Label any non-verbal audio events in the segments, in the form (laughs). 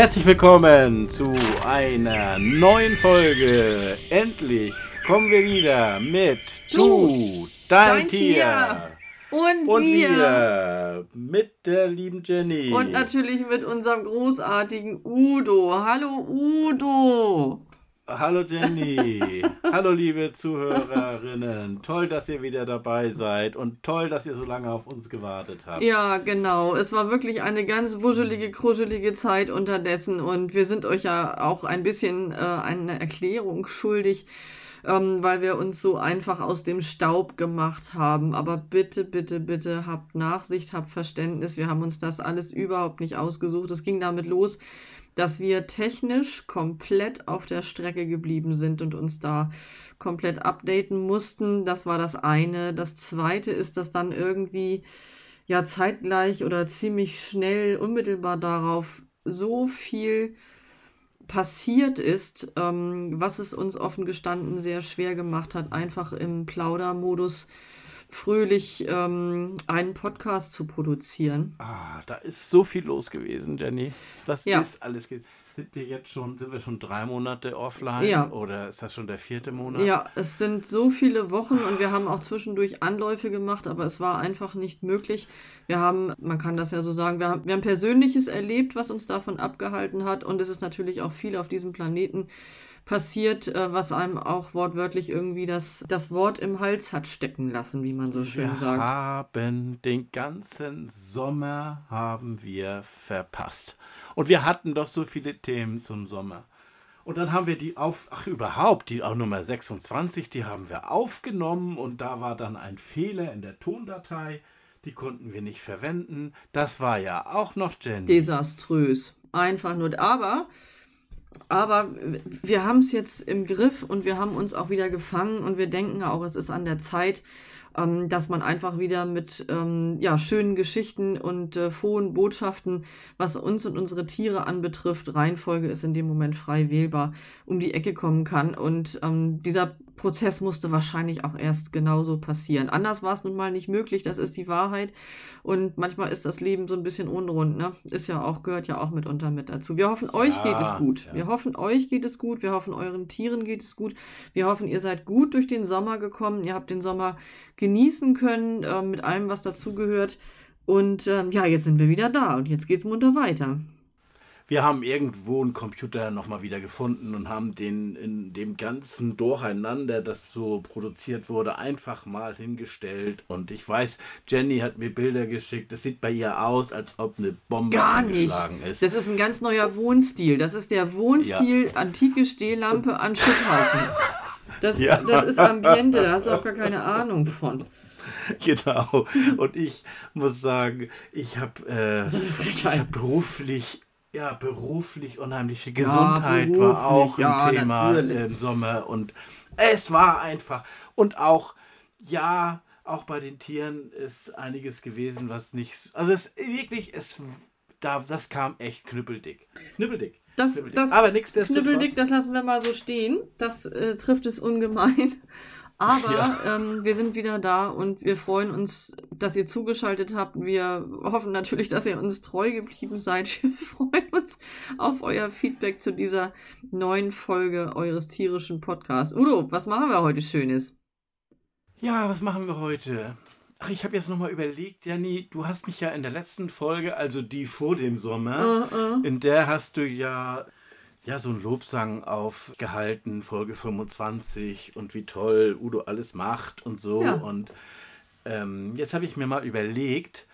Herzlich willkommen zu einer neuen Folge. Endlich kommen wir wieder mit Du, dein, dein Tier. Tier. Und, und wir. wir. mit der lieben Jenny. Und natürlich mit unserem großartigen Udo. Hallo Udo. Hallo Jenny. Hallo liebe Zuhörerinnen. Toll, dass ihr wieder dabei seid und toll, dass ihr so lange auf uns gewartet habt. Ja, genau. Es war wirklich eine ganz wuschelige, kruschelige Zeit unterdessen und wir sind euch ja auch ein bisschen äh, eine Erklärung schuldig, ähm, weil wir uns so einfach aus dem Staub gemacht haben. Aber bitte, bitte, bitte habt Nachsicht, habt Verständnis. Wir haben uns das alles überhaupt nicht ausgesucht. Es ging damit los dass wir technisch komplett auf der Strecke geblieben sind und uns da komplett updaten mussten. Das war das eine. Das zweite ist, dass dann irgendwie ja zeitgleich oder ziemlich schnell, unmittelbar darauf so viel passiert ist, ähm, was es uns offen gestanden sehr schwer gemacht hat, einfach im Plaudermodus fröhlich ähm, einen Podcast zu produzieren. Ah, da ist so viel los gewesen, Jenny. Das ja. ist alles. Sind wir jetzt schon, sind wir schon drei Monate offline? Ja. Oder ist das schon der vierte Monat? Ja, es sind so viele Wochen und wir haben auch zwischendurch Anläufe gemacht, aber es war einfach nicht möglich. Wir haben, man kann das ja so sagen, wir haben, wir haben Persönliches erlebt, was uns davon abgehalten hat und es ist natürlich auch viel auf diesem Planeten passiert, äh, was einem auch wortwörtlich irgendwie das, das Wort im Hals hat stecken lassen, wie man so schön wir sagt. Wir haben den ganzen Sommer haben wir verpasst. Und wir hatten doch so viele Themen zum Sommer. Und dann haben wir die auf, ach überhaupt, die auch Nummer 26, die haben wir aufgenommen und da war dann ein Fehler in der Tondatei. Die konnten wir nicht verwenden. Das war ja auch noch Jenny. Desaströs. Einfach nur. Aber aber wir haben es jetzt im Griff und wir haben uns auch wieder gefangen und wir denken auch, es ist an der Zeit, ähm, dass man einfach wieder mit ähm, ja, schönen Geschichten und äh, frohen Botschaften, was uns und unsere Tiere anbetrifft, Reihenfolge ist in dem Moment frei wählbar, um die Ecke kommen kann. Und ähm, dieser Prozess musste wahrscheinlich auch erst genauso passieren. Anders war es nun mal nicht möglich, das ist die Wahrheit. Und manchmal ist das Leben so ein bisschen unrund, ne? Ist ja auch, gehört ja auch mitunter mit dazu. Wir hoffen, euch ja, geht es gut. Ja. Wir hoffen, euch geht es gut. Wir hoffen, euren Tieren geht es gut. Wir hoffen, ihr seid gut durch den Sommer gekommen. Ihr habt den Sommer genießen können, äh, mit allem, was dazugehört. Und äh, ja, jetzt sind wir wieder da und jetzt geht's munter weiter. Wir haben irgendwo einen Computer nochmal wieder gefunden und haben den in dem ganzen Durcheinander, das so produziert wurde, einfach mal hingestellt. Und ich weiß, Jenny hat mir Bilder geschickt. Das sieht bei ihr aus, als ob eine Bombe Gar angeschlagen nicht. ist. Das ist ein ganz neuer Wohnstil. Das ist der Wohnstil ja. antike Stehlampe an Schutthaufen. (laughs) Das, ja. das ist Ambiente, da hast du auch gar keine (laughs) Ahnung von. Genau. Und ich muss sagen, ich habe äh, hab beruflich ja, beruflich unheimlich viel. Gesundheit ja, war auch ein ja, Thema natürlich. im Sommer und es war einfach. Und auch, ja, auch bei den Tieren ist einiges gewesen, was nicht. Also es wirklich, es da, das kam echt knüppeldick. Knüppeldick. Das, das Aber Knüppeldick, das lassen wir mal so stehen. Das äh, trifft es ungemein. (laughs) Aber ja. ähm, wir sind wieder da und wir freuen uns, dass ihr zugeschaltet habt. Wir hoffen natürlich, dass ihr uns treu geblieben seid. (laughs) Wir freuen uns auf euer Feedback zu dieser neuen Folge eures tierischen Podcasts. Udo, was machen wir heute Schönes? Ja, was machen wir heute? Ach, ich habe jetzt nochmal überlegt, Janni, du hast mich ja in der letzten Folge, also die vor dem Sommer, uh, uh. in der hast du ja ja, so ein Lobsang aufgehalten, Folge 25 und wie toll Udo alles macht und so. Ja. Und ähm, jetzt habe ich mir mal überlegt,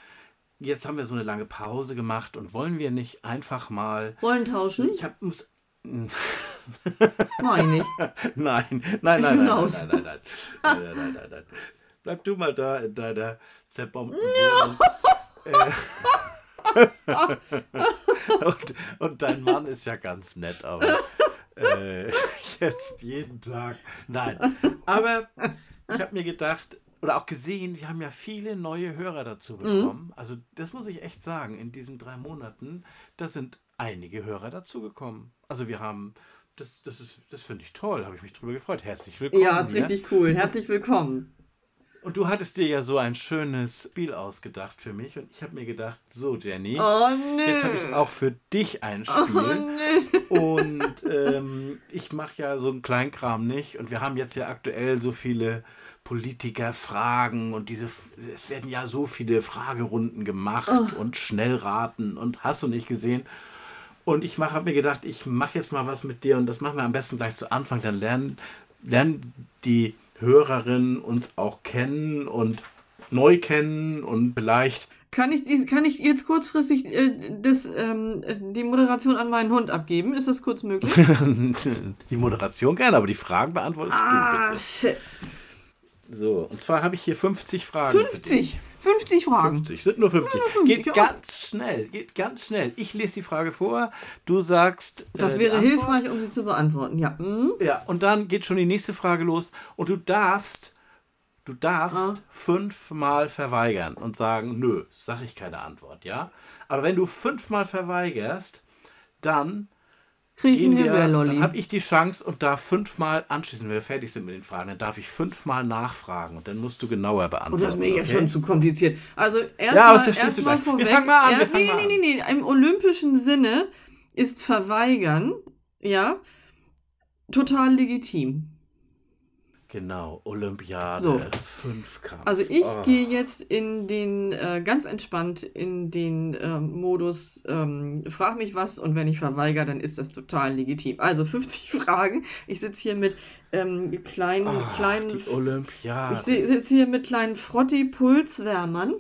jetzt haben wir so eine lange Pause gemacht und wollen wir nicht einfach mal. Rollen tauschen? Ich habe. Meine ich. Nein, nein, nein, nein, nein, nein, nein, nein, nein, nein, nein, nein, nein. Bleib du mal da in deiner zerbombten ja. (laughs) Äh, (laughs) und, und, dein Mann ist ja ganz nett, aber äh, (laughs) jetzt jeden Tag. Nein. Aber ich habe mir gedacht, oder auch gesehen, wir haben ja viele neue Hörer dazu mhm. bekommen. Mhm. Also das muss ich echt sagen, in diesen drei Monaten, da sind einige Hörer dazugekommen. Also wir haben, das, das, das finde ich toll, habe ich mich drüber gefreut. Herzlich willkommen. Ja, ist richtig cool. Herzlich willkommen. Und du hattest dir ja so ein schönes Spiel ausgedacht für mich. Und ich habe mir gedacht, so Jenny, Oh jetzt habe ich auch für dich ein Spiel. Oh. (laughs) Und ähm, ich mache ja so einen Kleinkram nicht. Und wir haben jetzt ja aktuell so viele Politikerfragen und diese, es werden ja so viele Fragerunden gemacht und Schnellraten und hast du nicht gesehen. Und ich habe mir gedacht, ich mache jetzt mal was mit dir und das machen wir am besten gleich zu Anfang. Dann lernen, lernen die Hörerinnen uns auch kennen und neu kennen und vielleicht Kann ich, kann ich jetzt kurzfristig äh, das, ähm, äh, die Moderation an meinen Hund abgeben? Ist das kurz möglich? (laughs) die Moderation gerne, aber die Fragen beantwortest ah, du bitte. shit. So, und zwar habe ich hier 50 Fragen. für dich. 50. 50 Fragen. 50, sind nur 50. 50, Geht ja. ganz schnell, geht ganz schnell. Ich lese die Frage vor, du sagst. Das äh, wäre hilfreich, um sie zu beantworten. Ja. Hm? Ja, und dann geht schon die nächste Frage los und du darfst, du darfst Ah. fünfmal verweigern und sagen, nö, sag ich keine Antwort, ja? Aber wenn du fünfmal verweigerst, dann Krieg ich einen wir, dann habe ich die Chance und darf fünfmal anschließen, wenn wir fertig sind mit den Fragen, dann darf ich fünfmal nachfragen und dann musst du genauer Oh, beantworten. das ist mir jetzt okay? schon zu kompliziert. Also erstmal Ja, erst mal gleich. Wir vorweg. fangen mal an, wir Ja, fangen nee, nee, nee, nee. Im olympischen Sinne ist verweigern, ja, total legitim. Genau, Olympiade, So. Fünfkampf. Also ich Oh. gehe jetzt in den äh, ganz entspannt in den ähm, Modus, ähm, frag mich was und wenn ich verweigere, dann ist das total legitim. Also 50 (laughs) Fragen. Ich sitze hier mit ähm, kleinen, Ah, kleinen die Olympiade. Ich si- sitze hier mit kleinen Frotti-Pulswärmern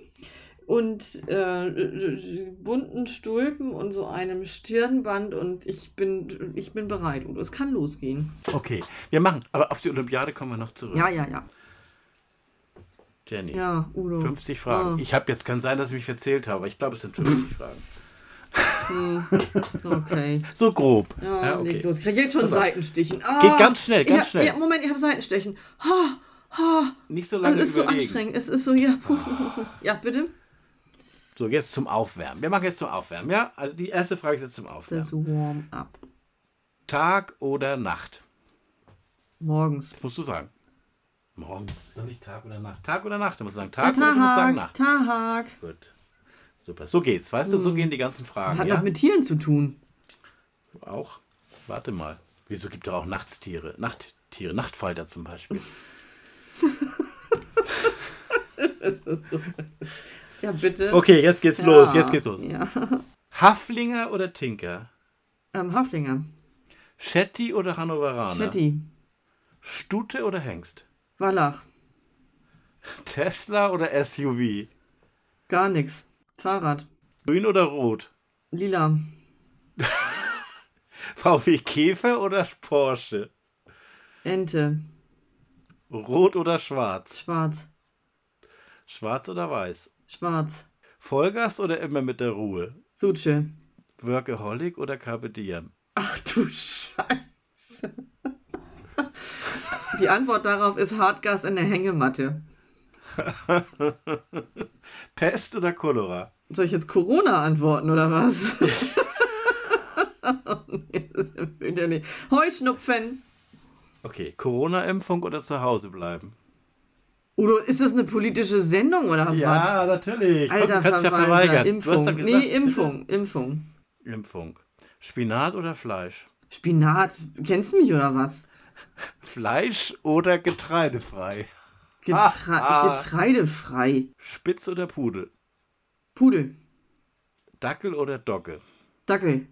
und äh, bunten Stulpen und so einem Stirnband und ich bin, ich bin bereit. Udo, es kann losgehen. Okay, wir machen, aber auf die Olympiade kommen wir noch zurück. Ja, ja, ja. Jenny, Ja, Udo. 50 Fragen. Ah. Ich habe jetzt, kann sein, dass ich mich verzählt habe, ich glaube, es sind 50 (laughs) Fragen. Hm, Okay. So grob. Ja, Ja, okay. los. Ich krieg jetzt schon auf. Seitenstichen. Ah, Geht ganz schnell, ganz schnell. Ja, Moment, ich habe Seitenstechen. Ha, ha. Nicht so Also lange es ist so überlegen. anstrengend. Es ist so, ja. (laughs) Ja, bitte. So, jetzt zum Aufwärmen. Wir machen jetzt zum Aufwärmen, ja? Also die erste Frage ist jetzt zum Aufwärmen. Das Warm-up. Tag oder Nacht? Morgens. Das musst du sagen. Morgens. Soll ich Tag oder Nacht? Tag oder Nacht? Du musst sagen Ja, Tag oder du musst sagen Tag, Nacht. Tag. Gut. Super. So geht's. Weißt du, so gehen die ganzen Fragen. Hat ja? das mit Tieren zu tun? Auch. Warte mal. Wieso gibt es auch Nachtstiere? Nachttiere, Nachtfalter zum Beispiel. (laughs) Das ist so. Ja, bitte. Okay, jetzt geht's Ja, los. Jetzt geht's los. Ja. Haflinger oder Tinker? Ähm, Haflinger. Shetty oder Hannoveraner? Shetty. Stute oder Hengst? Wallach. Tesla oder SUV? Gar nix. Fahrrad. Grün oder Rot? Lila. (laughs) VW Käfer oder Porsche? Ente. Rot oder Schwarz? Schwarz. Schwarz oder Weiß? Schwarz. Vollgas oder immer mit der Ruhe? Suche. Workaholic oder Carpe Diem? Ach du Scheiße. Die Antwort darauf ist Hartgas in der Hängematte. (laughs) Pest oder Cholera? Soll ich jetzt Corona antworten oder was? (laughs) Nee, das ja fürchterlich. Heuschnupfen. Okay, Corona-Impfung oder zu Hause bleiben? Udo, ist das eine politische Sendung oder was? Ja, natürlich. Komm, Alter, du kannst ja verweigern. Impfung. Du hast doch gesagt, nee, Impfung, Impfung. Impfung. Spinat oder Fleisch? Spinat. Kennst du mich oder was? Fleisch oder getreidefrei? Getre Ah, (laughs) ah. Getreidefrei. Spitz oder Pudel? Pudel. Dackel oder Dogge? Dackel.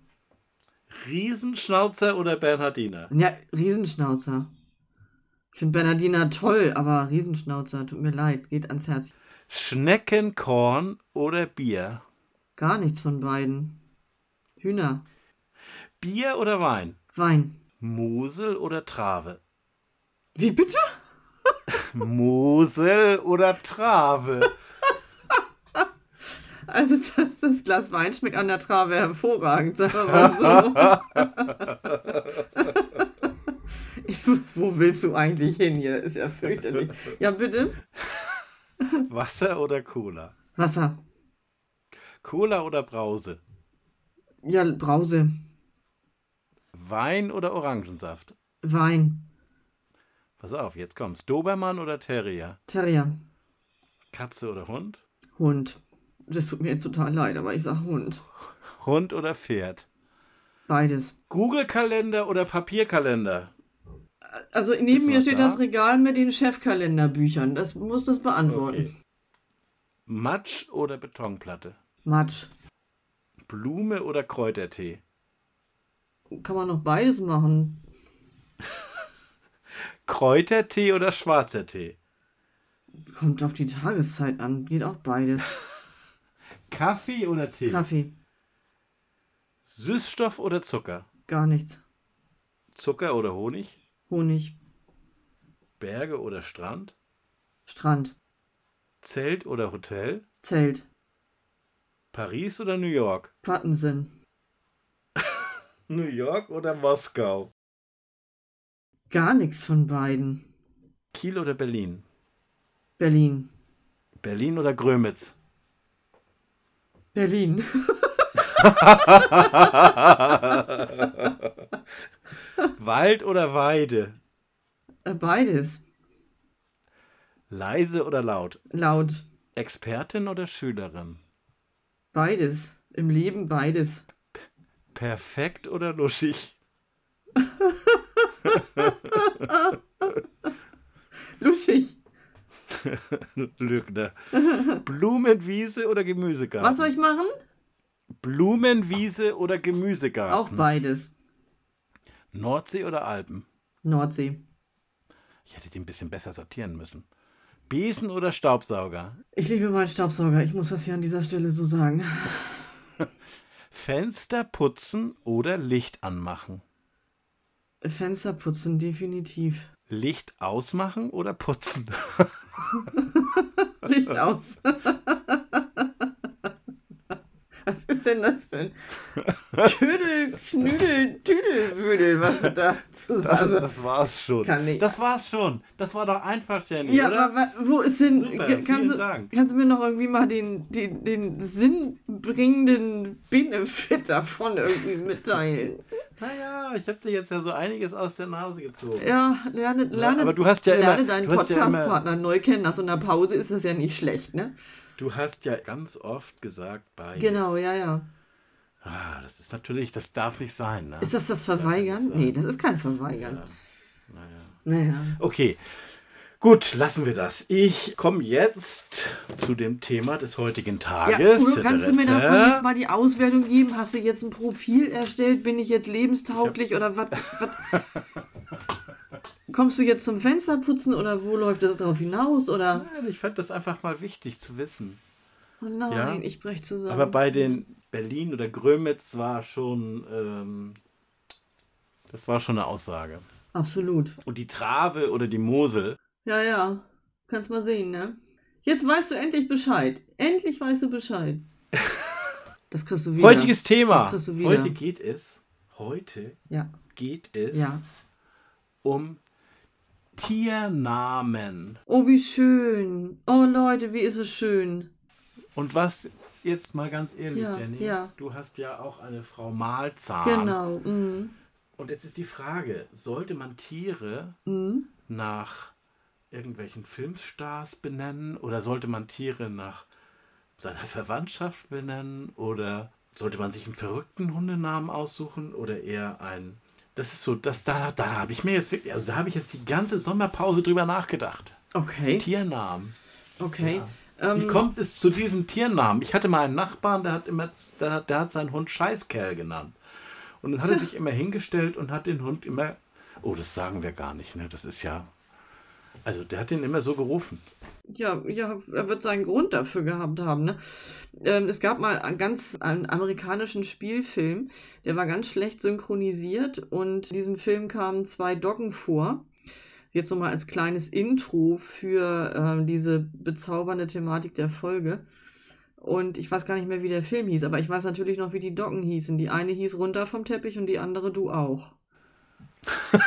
Riesenschnauzer oder Bernhardiner? Ja, Riesenschnauzer. Ich finde Bernardiner toll, aber Riesenschnauzer, tut mir leid, geht ans Herz. Schneckenkorn oder Bier? Gar nichts von beiden. Hühner. Bier oder Wein? Wein. Mosel oder Trave? Wie bitte? (laughs) Mosel oder Trave? (laughs) Also das, das Glas Wein schmeckt an der Trave hervorragend, sagen wir mal so. (laughs) (laughs) Wo willst du eigentlich hin hier? Ist ja fürchterlich. Ja, bitte. (laughs) Wasser oder Cola? Wasser. Cola oder Brause? Ja, Brause. Wein oder Orangensaft? Wein. Pass auf, jetzt kommt's. Dobermann oder Terrier? Terrier. Katze oder Hund? Hund. Das tut mir jetzt total leid, aber ich sag Hund. Hund oder Pferd? Beides. Google-Kalender oder Papierkalender? Also neben mir steht da? das Regal mit den Chefkalenderbüchern. Das muss das beantworten. Okay. Matsch oder Betonplatte? Matsch. Blume oder Kräutertee? Kann man noch beides machen. (laughs) Kräutertee oder schwarzer Tee? Kommt auf die Tageszeit an. Geht auch beides. (laughs) Kaffee oder Tee? Kaffee. Süßstoff oder Zucker? Gar nichts. Zucker oder Honig? Honig. Berge oder Strand? Strand. Zelt oder Hotel? Zelt. Paris oder New York? Pattensinn. (laughs) New York oder Moskau? Gar nichts von beiden. Kiel oder Berlin? Berlin. Berlin oder Grömitz? Berlin. (laughs) (laughs) (laughs) Wald oder Weide? Äh, beides. Leise oder laut? Laut. Expertin oder Schülerin? Beides. Im Leben beides. Perfekt oder luschig? luschig. (laughs) (laughs) Lügner. Blumenwiese oder Gemüsegarten? Was soll ich machen? Blumenwiese oder Gemüsegarten? Auch beides. Nordsee oder Alpen? Nordsee. Ich hätte die ein bisschen besser sortieren müssen. Besen oder Staubsauger? Ich liebe meinen Staubsauger. Ich muss das hier an dieser Stelle so sagen. (laughs) Fenster putzen oder Licht anmachen? Fenster putzen, definitiv. Licht ausmachen oder putzen? (laughs) Licht aus. (laughs) (laughs) Was ist denn das für ein (laughs) Tüdel, Schnüdel, Tüdelwüdel, was du da zu das, das war's schon. Kann nicht. Das war's schon. Das war doch einfach, Jenny, ja, oder? aber wo ist denn... Super, kannst, du, Dank. kannst du mir noch irgendwie mal den, den, den sinnbringenden Benefit davon irgendwie mitteilen? (laughs) Naja, ich habe dir jetzt ja so einiges aus der Nase gezogen. Ja, lerne, lerne, ja, aber du hast ja lerne immer, deinen Podcast-Partner ja neu kennen. Nach so einer Pause ist das ja nicht schlecht, ne? Du hast ja ganz oft gesagt, beides. Genau, ja, ja. Ah, das ist natürlich, das darf nicht sein. Ne? Ist das das Verweigern? Nee, das ist kein Verweigern. Ja. Naja. naja. Okay. Gut, lassen wir das. Ich komme jetzt zu dem Thema des heutigen Tages. Ja, cool. Kannst du mir davon jetzt mal die Auswertung geben? Hast du jetzt ein Profil erstellt? Bin ich jetzt lebenstauglich oder was? (laughs) Kommst du jetzt zum Fensterputzen oder wo läuft das darauf hinaus? Oder? Nein, ich fand das einfach mal wichtig zu wissen. Oh nein, ja? ich breche zusammen. Aber bei den Berlin oder Grömitz war schon, ähm, das war schon eine Aussage. Absolut. Und die Trave oder die Mosel. Ja, ja. Kannst mal sehen, ne? Jetzt weißt du endlich Bescheid. Endlich weißt du Bescheid. (laughs) Das kriegst du wieder. Heutiges Thema. Heute geht es, heute ja. geht es ja. um Tiernamen. Oh, wie schön. Oh, Leute, wie ist es schön. Und was, jetzt mal ganz ehrlich, ja, Danny, ja. du hast ja auch eine Frau Malzahn. Genau. Mhm. Und jetzt ist die Frage, sollte man Tiere mhm. nach irgendwelchen Filmstars benennen oder sollte man Tiere nach seiner Verwandtschaft benennen oder sollte man sich einen verrückten Hundenamen aussuchen oder eher einen das ist so, das, da, da habe ich mir jetzt wirklich, also da habe ich jetzt die ganze Sommerpause drüber nachgedacht. Okay. Tiernamen. Okay. Ja. Wie ähm, kommt es zu diesen Tiernamen? Ich hatte mal einen Nachbarn, der hat immer, der, der hat seinen Hund Scheißkerl genannt. Und dann hat er sich (laughs) immer hingestellt und hat den Hund immer, oh, das sagen wir gar nicht, ne? Das ist ja, also der hat den immer so gerufen. Ja, ja, er wird seinen Grund dafür gehabt haben. Ne? Ähm, es gab mal einen ganz einen amerikanischen Spielfilm, der war ganz schlecht synchronisiert und in diesem Film kamen zwei Doggen vor. Jetzt nochmal als kleines Intro für äh, diese bezaubernde Thematik der Folge. Und ich weiß gar nicht mehr, wie der Film hieß, aber ich weiß natürlich noch, wie die Doggen hießen. Die eine hieß runter vom Teppich und die andere du auch. (laughs)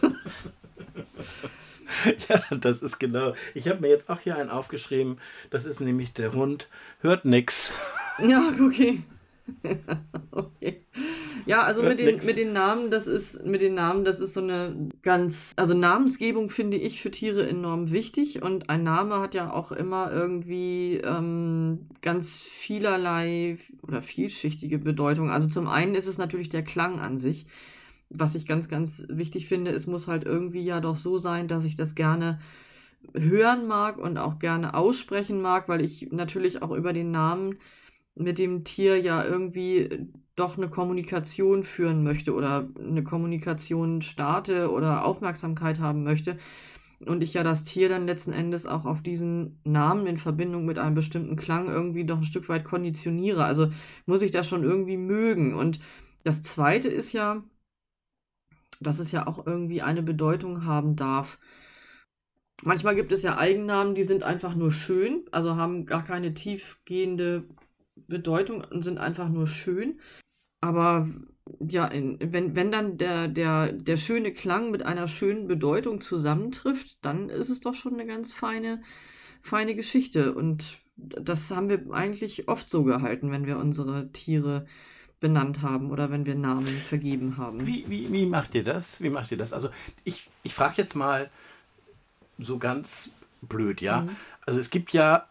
(laughs) (laughs) ja, das ist genau. Ich habe mir jetzt auch hier einen aufgeschrieben. Das ist nämlich der Hund. Hört nix. Ja, okay. (laughs) okay. Ja, also mit den, mit den Namen, das ist, mit den Namen, das ist so eine ganz, also Namensgebung finde ich für Tiere enorm wichtig und ein Name hat ja auch immer irgendwie ähm, ganz vielerlei oder vielschichtige Bedeutung. Also zum einen ist es natürlich der Klang an sich. Was ich ganz, ganz wichtig finde, es muss halt irgendwie ja doch so sein, dass ich das gerne hören mag und auch gerne aussprechen mag, weil ich natürlich auch über den Namen mit dem Tier ja irgendwie doch eine Kommunikation führen möchte oder eine Kommunikation starte oder Aufmerksamkeit haben möchte. Und ich ja das Tier dann letzten Endes auch auf diesen Namen in Verbindung mit einem bestimmten Klang irgendwie doch ein Stück weit konditioniere. Also muss ich das schon irgendwie mögen. Und das Zweite ist ja, dass es ja auch irgendwie eine Bedeutung haben darf. Manchmal gibt es ja Eigennamen, die sind einfach nur schön, also haben gar keine tiefgehende Bedeutung und sind einfach nur schön. Aber ja, in, wenn, wenn dann der, der, der schöne Klang mit einer schönen Bedeutung zusammentrifft, dann ist es doch schon eine ganz feine, feine Geschichte. Und das haben wir eigentlich oft so gehalten, wenn wir unsere Tiere benannt haben oder wenn wir Namen vergeben haben. Wie, wie, wie macht ihr das? Wie macht ihr das? Also ich, ich frage jetzt mal so ganz blöd, ja. Mhm. Also es gibt ja,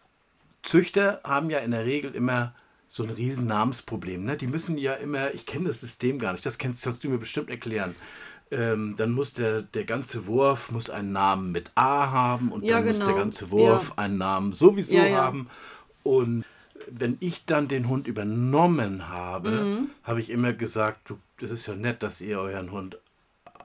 Züchter haben ja in der Regel immer so ein riesen Namensproblem. Ne? Die müssen ja immer, ich kenne das System gar nicht, das kennst, kannst du mir bestimmt erklären. Ähm, dann muss der, der ganze Wurf muss einen Namen mit A haben und ja, dann genau. muss der genau. ganze Wurf ja. einen Namen sowieso ja, haben. Und wenn ich dann den Hund übernommen habe, mhm. habe ich immer gesagt, du, das ist ja nett, dass ihr euren Hund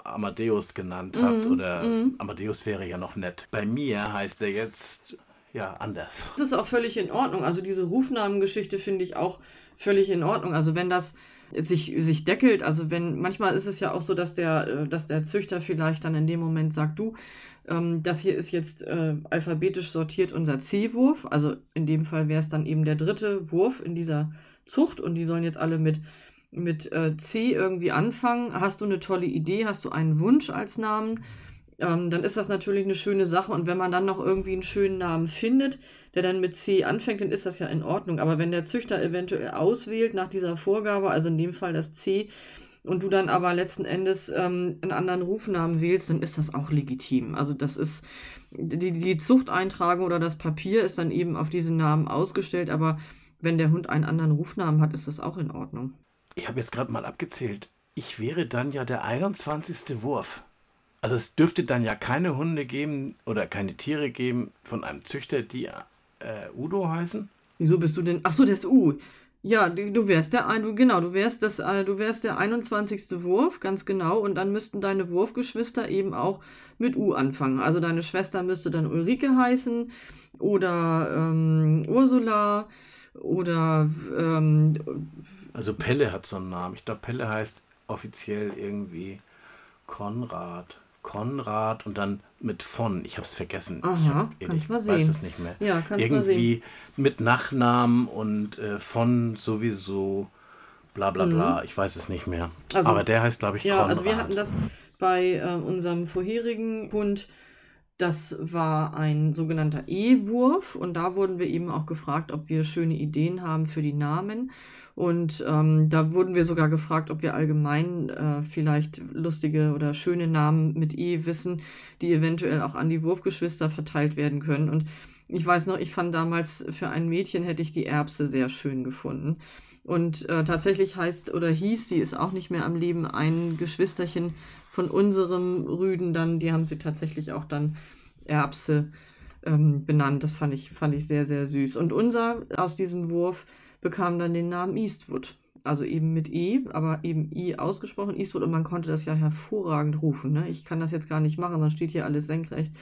Amadeus genannt habt mhm. oder mhm. Amadeus wäre ja noch nett. Bei mir heißt er jetzt ja anders. Das ist auch völlig in Ordnung. Also diese Rufnamengeschichte finde ich auch völlig in Ordnung. Also wenn das sich, sich deckelt, also wenn, manchmal ist es ja auch so, dass der, äh, dass der Züchter vielleicht dann in dem Moment sagt, du, ähm, das hier ist jetzt äh, alphabetisch sortiert unser C-Wurf. Also in dem Fall wäre es dann eben der dritte Wurf in dieser Zucht und die sollen jetzt alle mit, mit äh, C irgendwie anfangen. Hast du eine tolle Idee? Hast du einen Wunsch als Namen? Ähm, dann ist das natürlich eine schöne Sache. Und wenn man dann noch irgendwie einen schönen Namen findet, der dann mit C anfängt, dann ist das ja in Ordnung. Aber wenn der Züchter eventuell auswählt nach dieser Vorgabe, also in dem Fall das C, und du dann aber letzten Endes ähm, einen anderen Rufnamen wählst, dann ist das auch legitim. Also das ist, die, die Zuchteintragung oder das Papier ist dann eben auf diesen Namen ausgestellt, aber wenn der Hund einen anderen Rufnamen hat, ist das auch in Ordnung. Ich habe jetzt gerade mal abgezählt. Ich wäre dann ja der 21. Wurf. Also es dürfte dann ja keine Hunde geben oder keine Tiere geben von einem Züchter, die äh, Udo heißen. Wieso bist du denn? Ach so, das ist U. Ja, du wärst der du, genau, du wärst das, äh, du wärst der 21. Wurf, ganz genau, und dann müssten deine Wurfgeschwister eben auch mit U anfangen. Also deine Schwester müsste dann Ulrike heißen oder ähm, Ursula oder ähm, also Pelle hat so einen Namen. Ich glaube, Pelle heißt offiziell irgendwie Konrad. Konrad und dann mit von. Ich habe es vergessen. Aha, ich hab, ich weiß es nicht mehr. Ja, Irgendwie mit Nachnamen und äh, von sowieso bla bla bla. Mhm. Ich weiß es nicht mehr. Also, Aber der heißt, glaube ich, ja, Konrad. Also wir hatten das bei äh, unserem vorherigen Hund das war ein sogenannter E-Wurf und da wurden wir eben auch gefragt, ob wir schöne Ideen haben für die Namen. Und ähm, da wurden wir sogar gefragt, ob wir allgemein äh, vielleicht lustige oder schöne Namen mit E wissen, die eventuell auch an die Wurfgeschwister verteilt werden können. Und ich weiß noch, ich fand damals für ein Mädchen hätte ich die Erbse sehr schön gefunden. Und äh, tatsächlich heißt oder hieß, sie ist auch nicht mehr am Leben, ein Geschwisterchen von unserem Rüden dann, die haben sie tatsächlich auch dann Erbse ähm, benannt. Das fand ich, fand ich sehr, sehr süß. Und unser aus diesem Wurf bekam dann den Namen Eastwood. Also eben mit E, aber eben I ausgesprochen, Eastwood. Und man konnte das ja hervorragend rufen. Ne? Ich kann das jetzt gar nicht machen, dann steht hier alles senkrecht.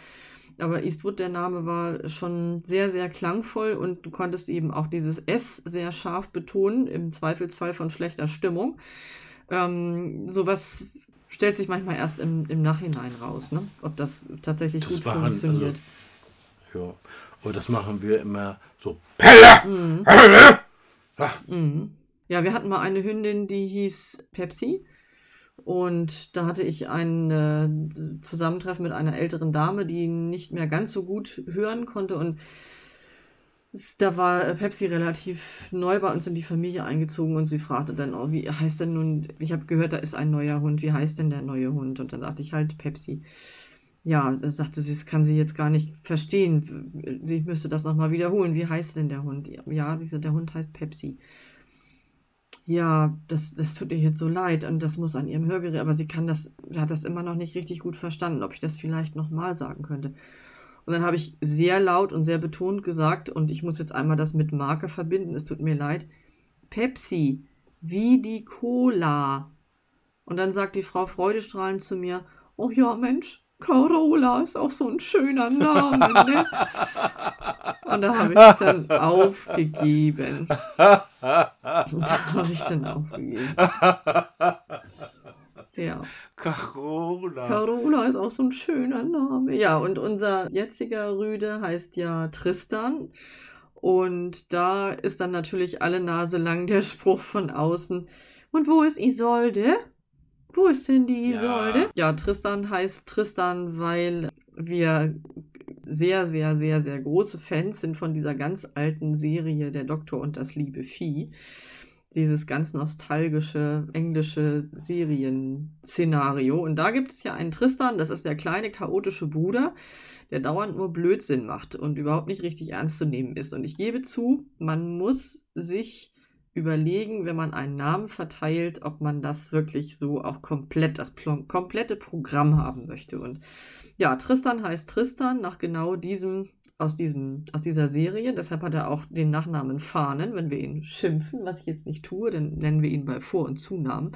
Aber Eastwood, der Name war schon sehr, sehr klangvoll und du konntest eben auch dieses S sehr scharf betonen, im Zweifelsfall von schlechter Stimmung. Ähm, sowas stellt sich manchmal erst im, im Nachhinein raus, ne? ob das tatsächlich das gut machen, funktioniert. Also, ja, aber das machen wir immer so. Pelle! Mhm. Pelle! Ja. Mhm. ja, wir hatten mal eine Hündin, die hieß Pepsi. Und da hatte ich ein äh, Zusammentreffen mit einer älteren Dame, die nicht mehr ganz so gut hören konnte. Und Da war Pepsi relativ neu bei uns in die Familie eingezogen und sie fragte dann, oh, wie heißt denn nun, ich habe gehört, da ist ein neuer Hund, wie heißt denn der neue Hund? Und dann sagte ich halt Pepsi. Ja, da sagte sie, das kann sie jetzt gar nicht verstehen. Sie müsste das nochmal wiederholen. Wie heißt denn der Hund? Ja, wie gesagt, der Hund heißt Pepsi. Ja, das, das tut ihr jetzt so leid und das muss an ihrem Hörgerät, aber sie kann das, hat das immer noch nicht richtig gut verstanden, ob ich das vielleicht nochmal sagen könnte. Und dann habe ich sehr laut und sehr betont gesagt, und ich muss jetzt einmal das mit Marke verbinden, es tut mir leid, Pepsi, wie die Cola. Und dann sagt die Frau freudestrahlend zu mir, oh ja, Mensch, Carola ist auch so ein schöner Name, (laughs) ne? Und da habe ich dann aufgegeben. (laughs) Da habe ich dann aufgegeben. (laughs) Ja. Carola. Carola ist auch so ein schöner Name. Ja, und unser jetziger Rüde heißt ja Tristan. Und da ist dann natürlich alle Nase lang der Spruch von außen. Und wo ist Isolde? Wo ist denn die Isolde? Ja. ja, Tristan heißt Tristan, weil wir sehr, sehr, sehr, sehr große Fans sind von dieser ganz alten Serie Der Doktor und das liebe Vieh dieses ganz nostalgische englische Serienszenario. Und da gibt es ja einen Tristan, das ist der kleine chaotische Bruder, der dauernd nur Blödsinn macht und überhaupt nicht richtig ernst zu nehmen ist. Und ich gebe zu, man muss sich überlegen, wenn man einen Namen verteilt, ob man das wirklich so auch komplett, das komplette Programm haben möchte. Und ja, Tristan heißt Tristan nach genau diesem aus, diesem, aus dieser Serie. Deshalb hat er auch den Nachnamen Fahnen. Wenn wir ihn schimpfen, was ich jetzt nicht tue, dann nennen wir ihn bei Vor- und Zunamen.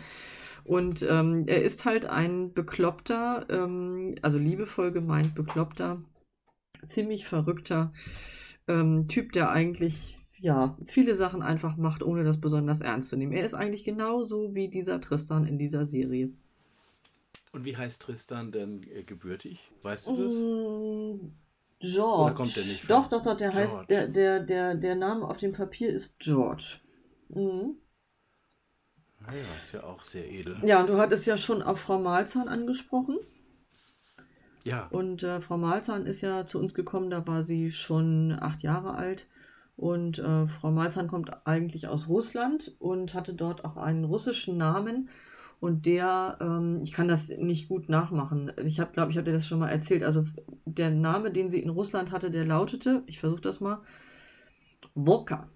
Und ähm, er ist halt ein bekloppter, ähm, also liebevoll gemeint bekloppter, ziemlich verrückter ähm, Typ, der eigentlich ja viele Sachen einfach macht, ohne das besonders ernst zu nehmen. Er ist eigentlich genauso wie dieser Tristan in dieser Serie. Und wie heißt Tristan denn äh, gebürtig? Weißt du das? Mm, George. Oder kommt der nicht? Doch, doch, doch, der George. heißt, der, der, der, der Name auf dem Papier ist George. Mhm. Naja, ist ja auch sehr edel. Ja, und du hattest ja schon auf Frau Malzahn angesprochen. Ja. Und äh, Frau Malzahn ist ja zu uns gekommen, da war sie schon acht Jahre alt. Und äh, Frau Malzahn kommt eigentlich aus Russland und hatte dort auch einen russischen Namen. Und der, ähm, ich kann das nicht gut nachmachen. Ich habe, glaube ich, habe dir das schon mal erzählt. Also der Name, den sie in Russland hatte, der lautete, ich versuche das mal, Volka.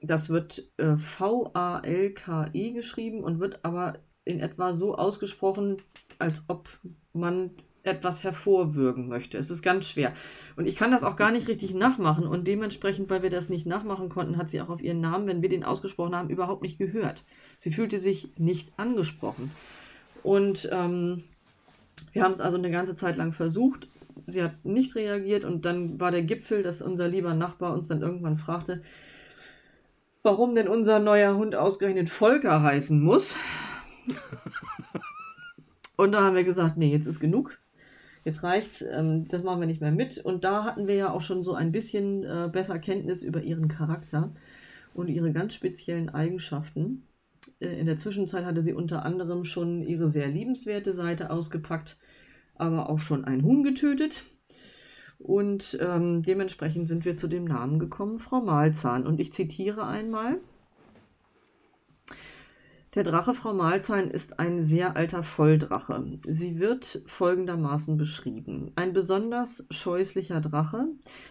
Das wird äh, V-A-L-K-E geschrieben und wird aber in etwa so ausgesprochen, als ob man etwas hervorwürgen möchte. Es ist ganz schwer. Und ich kann das auch gar nicht richtig nachmachen. Und dementsprechend, weil wir das nicht nachmachen konnten, hat sie auch auf ihren Namen, wenn wir den ausgesprochen haben, überhaupt nicht gehört. Sie fühlte sich nicht angesprochen. Und ähm, wir haben es also eine ganze Zeit lang versucht. Sie hat nicht reagiert und dann war der Gipfel, dass unser lieber Nachbar uns dann irgendwann fragte, warum denn unser neuer Hund ausgerechnet Volker heißen muss. (laughs) Und da haben wir gesagt, nee, jetzt ist genug jetzt reicht's, ähm, das machen wir nicht mehr mit. Und da hatten wir ja auch schon so ein bisschen äh, besser Kenntnis über ihren Charakter und ihre ganz speziellen Eigenschaften. Äh, in der Zwischenzeit hatte sie unter anderem schon ihre sehr liebenswerte Seite ausgepackt, aber auch schon ein Huhn getötet. Und ähm, dementsprechend sind wir zu dem Namen gekommen, Frau Malzahn. Und ich zitiere einmal. Der Drache Frau Malzahn ist ein sehr alter Volldrache. Sie wird folgendermaßen beschrieben. Ein besonders scheußlicher Drache.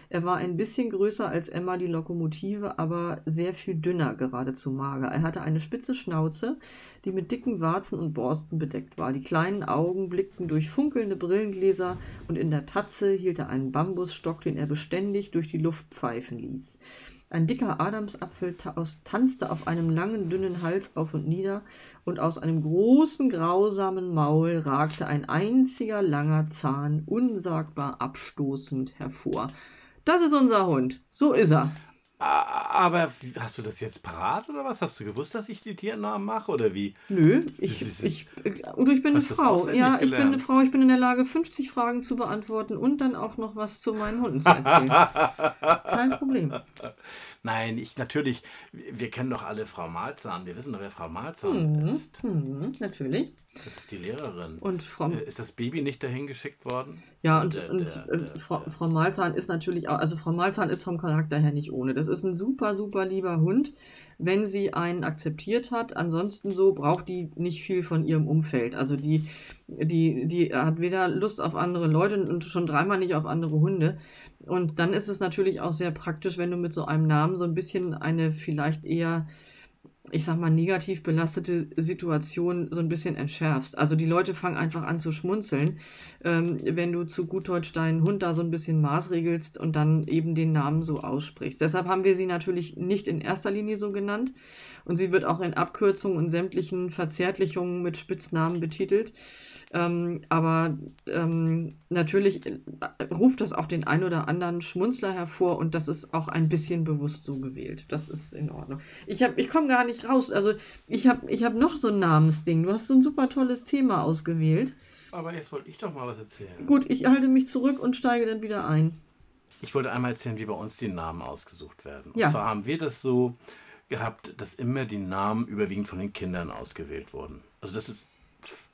Er war ein bisschen größer als Emma die Lokomotive, aber sehr viel dünner, geradezu mager. Er hatte eine spitze Schnauze, die mit dicken Warzen und Borsten bedeckt war. Die kleinen Augen blickten durch funkelnde Brillengläser und in der Tatze hielt er einen Bambusstock, den er beständig durch die Luft pfeifen ließ. Ein dicker Adamsapfel tanzte auf einem langen, dünnen Hals auf und nieder, und aus einem großen, grausamen Maul ragte ein einziger langer Zahn unsagbar abstoßend hervor. Das ist unser Hund. So ist er. Aber hast du das jetzt parat oder was? Hast du gewusst, dass ich die Tiernamen mache oder wie? Nö, ich, ich, ich, ich bin eine Frau. Ja, ich bin eine Frau. Ich bin in der Lage, 50 Fragen zu beantworten und dann auch noch was zu meinen Hunden zu erzählen. (laughs) Kein Problem. Nein, ich natürlich, wir kennen doch alle Frau Malzahn. Wir wissen doch, wer Frau Malzahn mhm, ist. Mhm, natürlich. Das ist die Lehrerin. Und Frau, äh, ist das Baby nicht dahin geschickt worden? Ja, und, der, und der, äh, der, Frau, Frau Malzahn ist natürlich auch, also Frau Malzahn ist vom Charakter her nicht ohne. Das ist ein super, super lieber Hund, wenn sie einen akzeptiert hat. Ansonsten so braucht die nicht viel von ihrem Umfeld. Also die, die, die hat weder Lust auf andere Leute und schon dreimal nicht auf andere Hunde. Und dann ist es natürlich auch sehr praktisch, wenn du mit so einem Namen so ein bisschen eine vielleicht eher, ich sag mal, negativ belastete Situation so ein bisschen entschärfst. Also die Leute fangen einfach an zu schmunzeln, ähm, wenn du zu gut Deutsch deinen Hund da so ein bisschen maßregelst und dann eben den Namen so aussprichst. Deshalb haben wir sie natürlich nicht in erster Linie so genannt. Und sie wird auch in Abkürzungen und sämtlichen Verzärtlichungen mit Spitznamen betitelt. Ähm, aber ähm, natürlich äh, ruft das auch den ein oder anderen Schmunzler hervor und das ist auch ein bisschen bewusst so gewählt. Das ist in Ordnung. Ich, ich komme gar nicht raus. Also ich habe ich hab noch so ein Namensding. Du hast so ein super tolles Thema ausgewählt. Aber jetzt wollte ich doch mal was erzählen. Gut, ich halte mich zurück und steige dann wieder ein. Ich wollte einmal erzählen, wie bei uns die Namen ausgesucht werden. Und ja. zwar haben wir das so gehabt, dass immer die Namen überwiegend von den Kindern ausgewählt wurden. Also das ist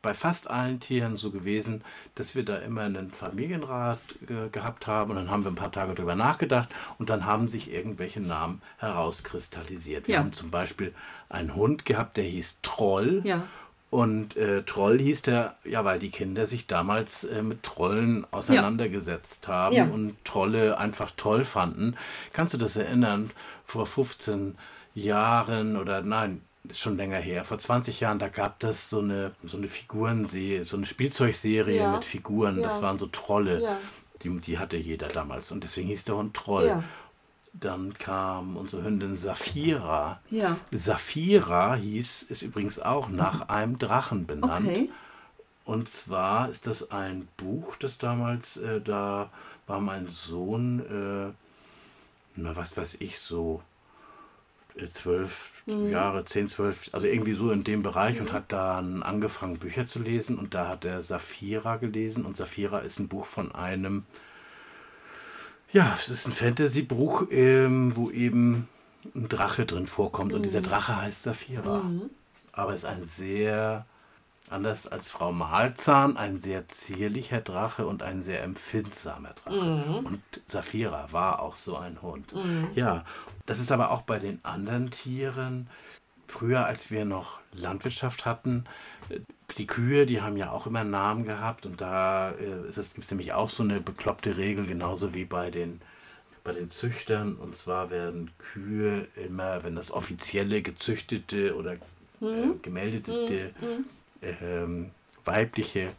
bei fast allen Tieren so gewesen, dass wir da immer einen Familienrat ge gehabt haben und dann haben wir ein paar Tage darüber nachgedacht und dann haben sich irgendwelche Namen herauskristallisiert. Wir ja. haben zum Beispiel einen Hund gehabt, der hieß Troll. Ja. Und äh, Troll hieß der, ja, weil die Kinder sich damals äh, mit Trollen auseinandergesetzt ja. haben ja. und Trolle einfach toll fanden. Kannst du das erinnern? Vor 15 Jahren oder nein, ist schon länger her. Vor 20 Jahren, da gab es so eine, so eine Figurenserie, so eine Spielzeugserie ja. mit Figuren. Ja. Das waren so Trolle. Ja. Die, die hatte jeder damals. Und deswegen hieß der Hund Troll. Dann kam unsere Hündin Saphira. Ja. Saphira hieß, ist übrigens auch nach einem Drachen benannt. Okay. Und zwar ist das ein Buch, das damals, äh, da war mein Sohn, äh, na was weiß ich, so zwölf mhm. Jahre, zehn, zwölf, also irgendwie so in dem Bereich mhm. und hat dann angefangen, Bücher zu lesen und da hat er Saphira gelesen und Saphira ist ein Buch von einem, ja, es ist ein Fantasy-Buch, ähm, wo eben ein Drache drin vorkommt mhm. und dieser mhm. Drache heißt Saphira. Mhm. Aber es ist ein sehr anders als Frau Mahlzahn, ein sehr zierlicher Drache und ein sehr empfindsamer Drache. Mhm. Und Saphira war auch so ein Hund. Mhm. Ja, das ist aber auch bei den anderen Tieren. Früher, als wir noch Landwirtschaft hatten, die Kühe, die haben ja auch immer Namen gehabt und da äh, gibt es nämlich auch so eine bekloppte Regel, genauso wie bei den, bei den Züchtern. Und zwar werden Kühe immer, wenn das offizielle gezüchtete oder äh, mhm. gemeldete mhm ähm, weibliche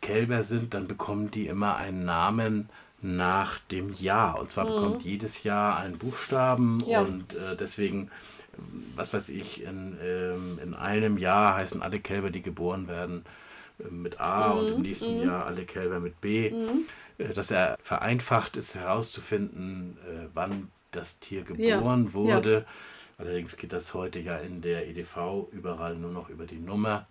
Kälber sind, dann bekommen die immer einen Namen nach dem Jahr. Und zwar mhm. bekommt jedes Jahr einen Buchstaben ja. und äh, deswegen, was weiß ich, in, ähm, in einem Jahr heißen alle Kälber, die geboren werden, äh, mit A mhm. und im nächsten mhm. Jahr alle Kälber mit B. Mhm. Äh, dass er vereinfacht ist herauszufinden, äh, wann das Tier geboren ja. wurde. Ja Allerdings geht das heute ja in der EDV überall nur noch über die Nummer.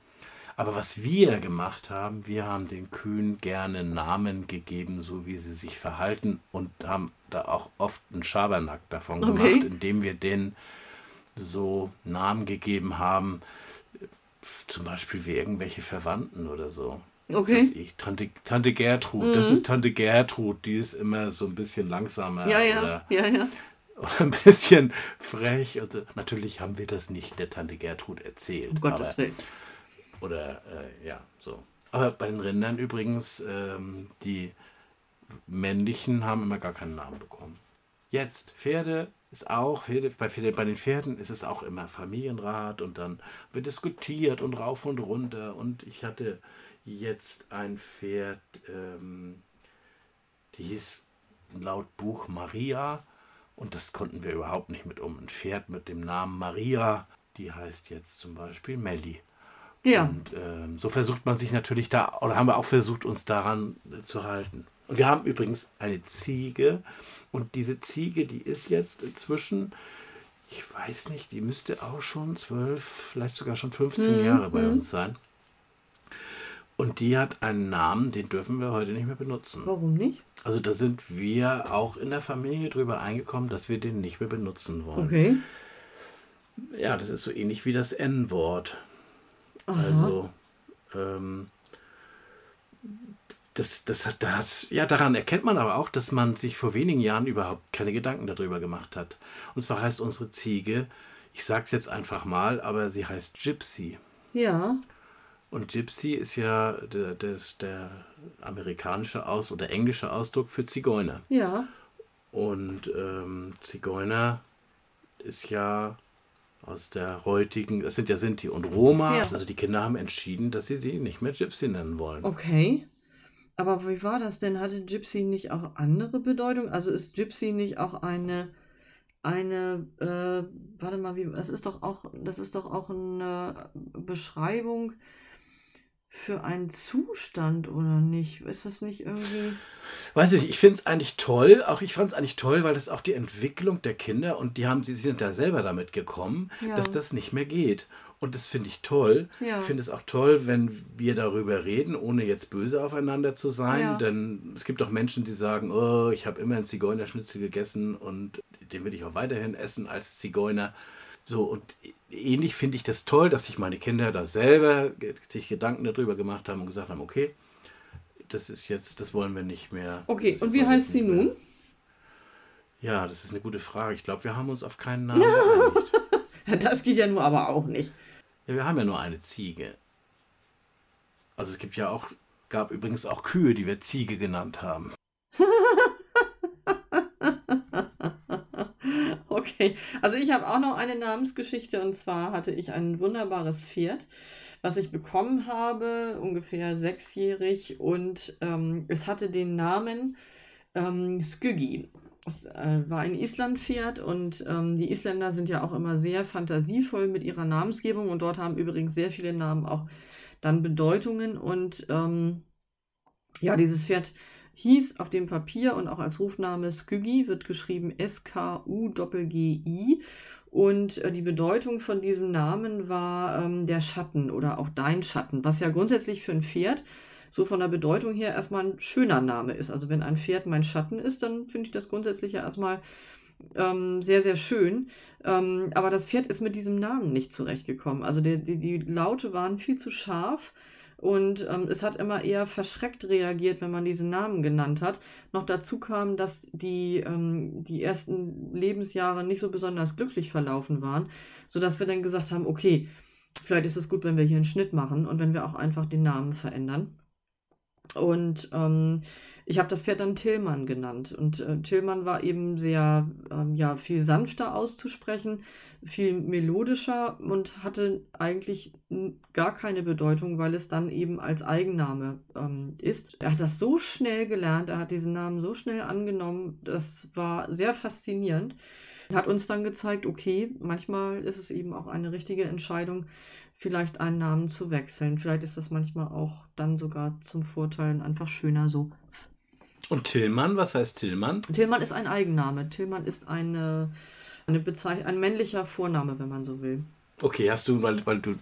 Aber was wir gemacht haben, wir haben den Kühen gerne Namen gegeben, so wie sie sich verhalten und haben da auch oft einen Schabernack davon okay. gemacht, indem wir denen so Namen gegeben haben, zum Beispiel wie irgendwelche Verwandten oder so. Okay. Ich, Tante, Tante Gertrud, mhm. das ist Tante Gertrud, die ist immer so ein bisschen langsamer. Ja, ja, oder, ja, ja oder ein bisschen frech. Und so. Natürlich haben wir das nicht der Tante Gertrud erzählt. Um Gottes aber, Willen. Oder äh, ja, so. Aber bei den Rindern übrigens, ähm, die männlichen haben immer gar keinen Namen bekommen. Jetzt, Pferde ist auch, Pferde, bei, Pferde, bei den Pferden ist es auch immer Familienrat und dann wird diskutiert und rauf und runter. Und ich hatte jetzt ein Pferd, ähm, die hieß laut Buch Maria und das konnten wir überhaupt nicht mit um. Ein Pferd mit dem Namen Maria, die heißt jetzt zum Beispiel Melli. Ja. Und ähm, so versucht man sich natürlich da, oder haben wir auch versucht, uns daran äh, zu halten. Und wir haben übrigens eine Ziege. Und diese Ziege, die ist jetzt inzwischen, ich weiß nicht, die müsste auch schon zwölf, vielleicht sogar schon 15 Mhm, Jahre bei uns sein. Und die hat einen Namen, den dürfen wir heute nicht mehr benutzen. Warum nicht? Also da sind wir auch in der Familie drüber eingekommen, dass wir den nicht mehr benutzen wollen. Okay. Ja, das ist so ähnlich wie das N-Wort. Also, ähm, das, das hat, das, ja, daran erkennt man aber auch, dass man sich vor wenigen Jahren überhaupt keine Gedanken darüber gemacht hat. Und zwar heißt unsere Ziege, ich sag's jetzt einfach mal, aber sie heißt Gypsy. Ja. Und Gypsy ist ja der, das, der amerikanische Aus- oder englische Ausdruck für Zigeuner. Ja. Und ähm, Zigeuner ist ja aus der heutigen, das sind ja Sinti und Roma. Ja. Also die Kinder haben entschieden, dass sie sie nicht mehr Gypsy nennen wollen. Okay. Aber wie war das denn? Hatte Gypsy nicht auch andere Bedeutung? Also ist Gypsy nicht auch eine, eine, äh, warte mal, wie, das ist doch auch, das ist doch auch eine Beschreibung für einen Zustand, oder nicht? Ist das nicht irgendwie. Weiß ich, nicht, ich finde es eigentlich toll, auch ich fand es eigentlich toll, weil das auch die Entwicklung der Kinder und die haben, sie sind da selber damit gekommen, Ja. dass das nicht mehr geht. Und das finde ich toll. Ja. Ich finde es auch toll, wenn wir darüber reden, ohne jetzt böse aufeinander zu sein. Ja. Denn es gibt auch Menschen, die sagen, oh, ich habe immer einen Zigeunerschnitzel gegessen und den will ich auch weiterhin essen als Zigeuner. So, und ähnlich finde ich das toll, dass sich meine Kinder da selber sich Gedanken darüber gemacht haben und gesagt haben, okay, das ist jetzt, das wollen wir nicht mehr. Okay, und wie heißt sie nun? Ja, das ist eine gute Frage. Ich glaube, wir haben uns auf keinen Namen geeinigt. (laughs) Das geht ja nur aber auch nicht. Ja, wir haben ja nur eine Ziege. Also es gibt ja auch, gab übrigens auch Kühe, die wir Ziege genannt haben. (laughs) Okay, also ich habe auch noch eine Namensgeschichte und zwar hatte ich ein wunderbares Pferd, was ich bekommen habe, ungefähr sechsjährig und ähm, es hatte den Namen ähm, Sküggi. Es äh, war ein Islandpferd und ähm, die Isländer sind ja auch immer sehr fantasievoll mit ihrer Namensgebung und dort haben übrigens sehr viele Namen auch dann Bedeutungen und ähm, ja, dieses Pferd hieß auf dem Papier und auch als Rufname Sküggi, wird geschrieben S-K-U-G-G-I. Und äh, die Bedeutung von diesem Namen war ähm, der Schatten oder auch dein Schatten, was ja grundsätzlich für ein Pferd so von der Bedeutung her erstmal ein schöner Name ist. Also wenn ein Pferd mein Schatten ist, dann finde ich das grundsätzlich ja erstmal ähm, sehr, sehr schön. Ähm, aber das Pferd ist mit diesem Namen nicht zurechtgekommen. Also die, die, die Laute waren viel zu scharf. Und ähm, es hat immer eher verschreckt reagiert, wenn man diesen Namen genannt hat. Noch dazu kam, dass die, ähm, die ersten Lebensjahre nicht so besonders glücklich verlaufen waren, sodass wir dann gesagt haben, okay, vielleicht ist es gut, wenn wir hier einen Schnitt machen und wenn wir auch einfach den Namen verändern. Und ähm, ich habe das Pferd dann Tillmann genannt. Und äh, Tillmann war eben sehr, ähm, ja, viel sanfter auszusprechen, viel melodischer und hatte eigentlich gar keine Bedeutung, weil es dann eben als Eigenname ähm, ist. Er hat das so schnell gelernt, er hat diesen Namen so schnell angenommen, das war sehr faszinierend. Hat uns dann gezeigt, okay, manchmal ist es eben auch eine richtige Entscheidung, vielleicht einen Namen zu wechseln. Vielleicht ist das manchmal auch dann sogar zum Vorteil einfach schöner so. Und Tillmann, was heißt Tillmann? Tillmann ist ein Eigenname. Tillmann ist eine, eine Bezeich ein männlicher Vorname, wenn man so will. Okay, hast du, weil, weil du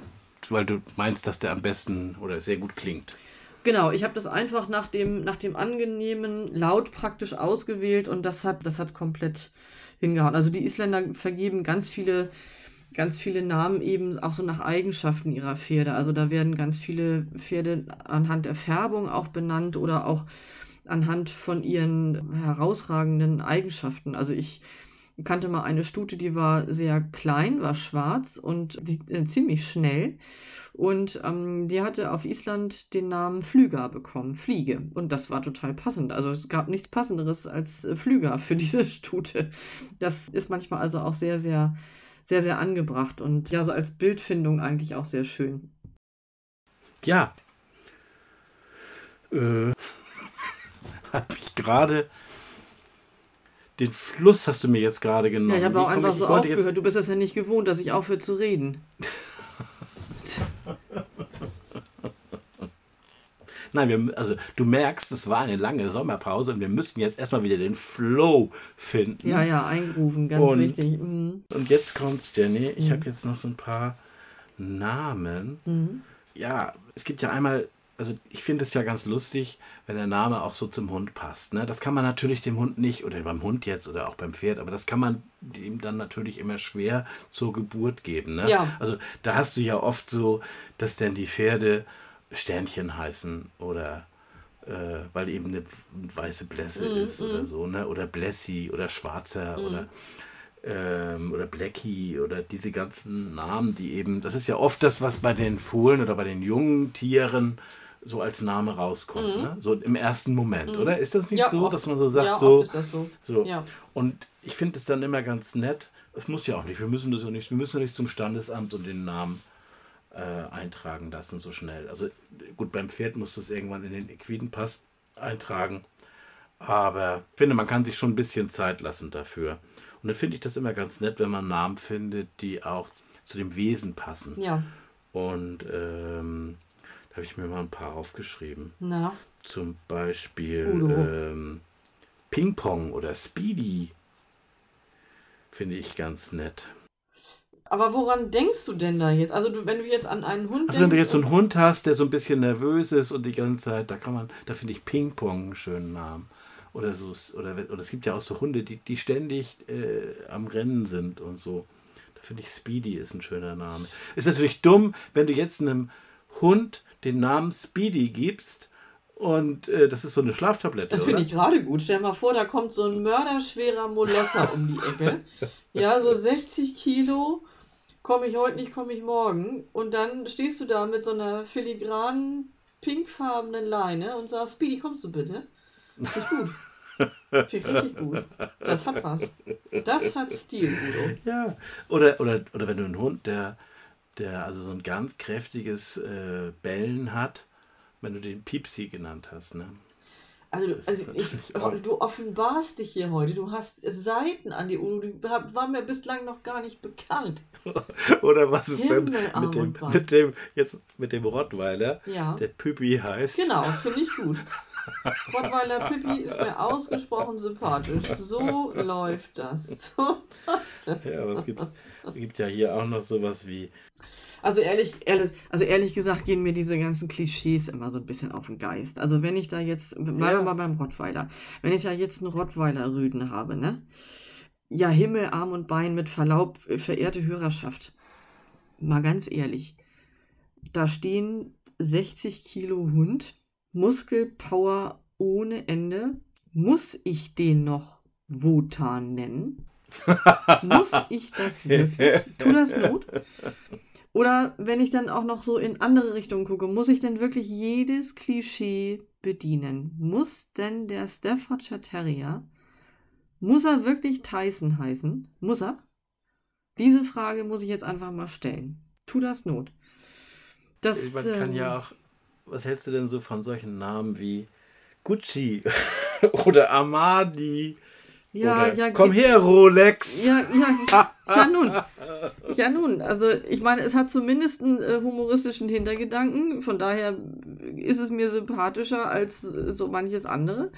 weil du meinst, dass der am besten oder sehr gut klingt. Genau, ich habe das einfach nach dem, nach dem angenehmen Laut praktisch ausgewählt und das hat, das hat komplett hingehauen. Also die Isländer vergeben ganz viele, ganz viele Namen eben auch so nach Eigenschaften ihrer Pferde. Also da werden ganz viele Pferde anhand der Färbung auch benannt oder auch anhand von ihren herausragenden Eigenschaften. Also ich kannte mal eine Stute, die war sehr klein, war schwarz und äh, ziemlich schnell. Und ähm, die hatte auf Island den Namen Flüger bekommen, Fliege. Und das war total passend. Also es gab nichts Passenderes als äh, Flüger für (laughs) diese Stute. Das ist manchmal also auch sehr, sehr, sehr, sehr angebracht und ja, so als Bildfindung eigentlich auch sehr schön. Ja. Äh, (laughs) habe ich gerade den Fluss hast du mir jetzt gerade genommen. Ja, ich habe auch einfach so aufgehört. Du bist das ja nicht gewohnt, dass ich aufhöre zu reden. (laughs) Nein, wir, also du merkst, es war eine lange Sommerpause und wir müssten jetzt erstmal wieder den Flow finden. Ja, ja, eingerufen, ganz und, wichtig. Mhm. Und jetzt kommt's, Jenny. Ich mhm. habe jetzt noch so ein paar Namen. Mhm. Ja, es gibt ja einmal also ich finde es ja ganz lustig, wenn der Name auch so zum Hund passt. Ne? Das kann man natürlich dem Hund nicht, oder beim Hund jetzt oder auch beim Pferd, aber das kann man ihm dann natürlich immer schwer zur Geburt geben. Ne? Ja. Also da hast du ja oft so, dass dann die Pferde Sternchen heißen oder äh, weil eben eine weiße Blässe mm, ist mm. oder so, ne? Oder Blessi oder Schwarzer mm. oder ähm, oder Blackie oder diese ganzen Namen, die eben, das ist ja oft das, was bei den Fohlen oder bei den jungen Tieren so als Name rauskommt, mhm. ne? so im ersten Moment, mhm. oder? Ist das nicht ja, so, oft. dass man so sagt, ja, so, so. so. Ja. Und ich finde es dann immer ganz nett. Es muss ja auch nicht, wir müssen das ja nicht, wir müssen ja nicht zum Standesamt und den Namen äh, eintragen lassen so schnell. Also gut, beim Pferd muss das irgendwann in den Equidenpass eintragen, aber ich finde, man kann sich schon ein bisschen Zeit lassen dafür. Und dann finde ich das immer ganz nett, wenn man Namen findet, die auch zu dem Wesen passen. Ja. Und ähm, da habe ich mir mal ein paar aufgeschrieben. Na. Zum Beispiel ähm, Ping Pong oder Speedy. Finde ich ganz nett. Aber woran denkst du denn da jetzt? Also du, wenn du jetzt an einen Hund Also wenn du jetzt so einen Hund hast, der so ein bisschen nervös ist und die ganze Zeit, da kann man, da finde ich Ping Pong einen schönen Namen. Oder so, oder, oder es gibt ja auch so Hunde, die, die ständig äh, am Rennen sind und so. Da finde ich Speedy ist ein schöner Name. Ist natürlich dumm, wenn du jetzt einem Hund den Namen Speedy gibst. Und äh, das ist so eine Schlaftablette. Das finde ich gerade gut. Stell dir mal vor, da kommt so ein mörderschwerer Molosser um die Ecke. (laughs) Ja, so 60 Kilo. Komme ich heute nicht, komme ich morgen. Und dann stehst du da mit so einer filigranen, pinkfarbenen Leine und sagst, Speedy, kommst du bitte? Finde ich gut. Finde ich richtig gut. Das hat was. Das hat Stil, Udo. Ja. Oder, oder, oder wenn du einen Hund, der der also so ein ganz kräftiges äh, Bellen hat, wenn du den Piepsi genannt hast. Ne? Also, du, also ich, du offenbarst dich hier heute. Du hast Seiten an die Udo, die waren mir bislang noch gar nicht bekannt. (laughs) Oder was ist denn mit dem, mit dem, jetzt mit dem Rottweiler, ja. der Püppi heißt? Genau, finde ich gut. (laughs) Rottweiler Püppi ist mir ausgesprochen sympathisch. So läuft das. So (laughs) ja, aber es gibt, gibt ja hier auch noch sowas wie also ehrlich, ehrlich, also ehrlich gesagt gehen mir diese ganzen Klischees immer so ein bisschen auf den Geist. Also wenn ich da jetzt, bleiben wir ja. mal beim Rottweiler, wenn ich da jetzt einen Rottweiler-Rüden habe, ne? Ja, Himmel, Arm und Bein mit Verlaub, äh, verehrte Hörerschaft. Mal ganz ehrlich. Da stehen 60 Kilo Hund, Muskelpower ohne Ende. Muss ich den noch Wotan nennen? Muss ich das wirklich? Tu das Not? Oder wenn ich dann auch noch so in andere Richtungen gucke, muss ich denn wirklich jedes Klischee bedienen? Muss denn der Staffordshire Terrier, muss er wirklich Tyson heißen? Muss er? Diese Frage muss ich jetzt einfach mal stellen. Tu das Not. Das, Man kann ja ähm, auch, was hältst du denn so von solchen Namen wie Gucci (laughs) oder Amadi? Ja, Oder ja. Komm her, Rolex. Ja, ja, (laughs) ja nun. Ja nun, also ich meine, es hat zumindest einen äh, humoristischen Hintergedanken, von daher ist es mir sympathischer als äh, so manches andere.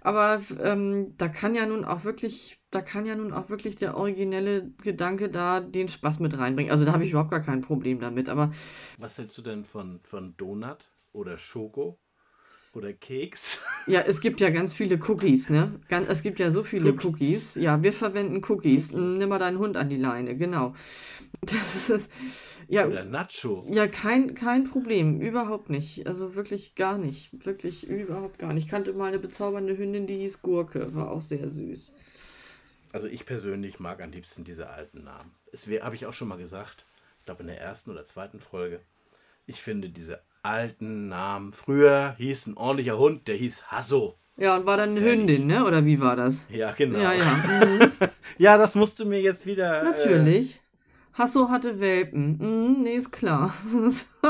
Aber ähm, da kann ja nun auch wirklich, da kann ja nun auch wirklich der originelle Gedanke da den Spaß mit reinbringen. Also da habe ich überhaupt gar kein Problem damit. Aber was hältst du denn von, von Donut oder Schoko? Oder Keks. Ja, es gibt ja ganz viele Cookies, ne? Ganz, es gibt ja so viele Cookies. Cookies. Ja, wir verwenden Cookies. Nimm mal deinen Hund an die Leine, genau. (laughs) Das ist, ja, Oder Nacho. Ja, kein, kein Problem. Überhaupt nicht. Also wirklich gar nicht. Wirklich überhaupt gar nicht. Ich kannte mal eine bezaubernde Hündin, die hieß Gurke. War auch sehr süß. Also ich persönlich mag am liebsten diese alten Namen. Es habe ich auch schon mal gesagt, ich glaube in der ersten oder zweiten Folge. Ich finde diese alten Namen. Früher hieß ein ordentlicher Hund, der hieß Hasso. Ja, und war dann eine Fertig. Hündin, ne? Oder wie war das? Ja, genau. Ja, ja. (laughs) Mhm. ja, das musst du mir jetzt wieder. Äh, Natürlich. Äh... Hasso hatte Welpen. Mhm, nee, ist klar. (laughs)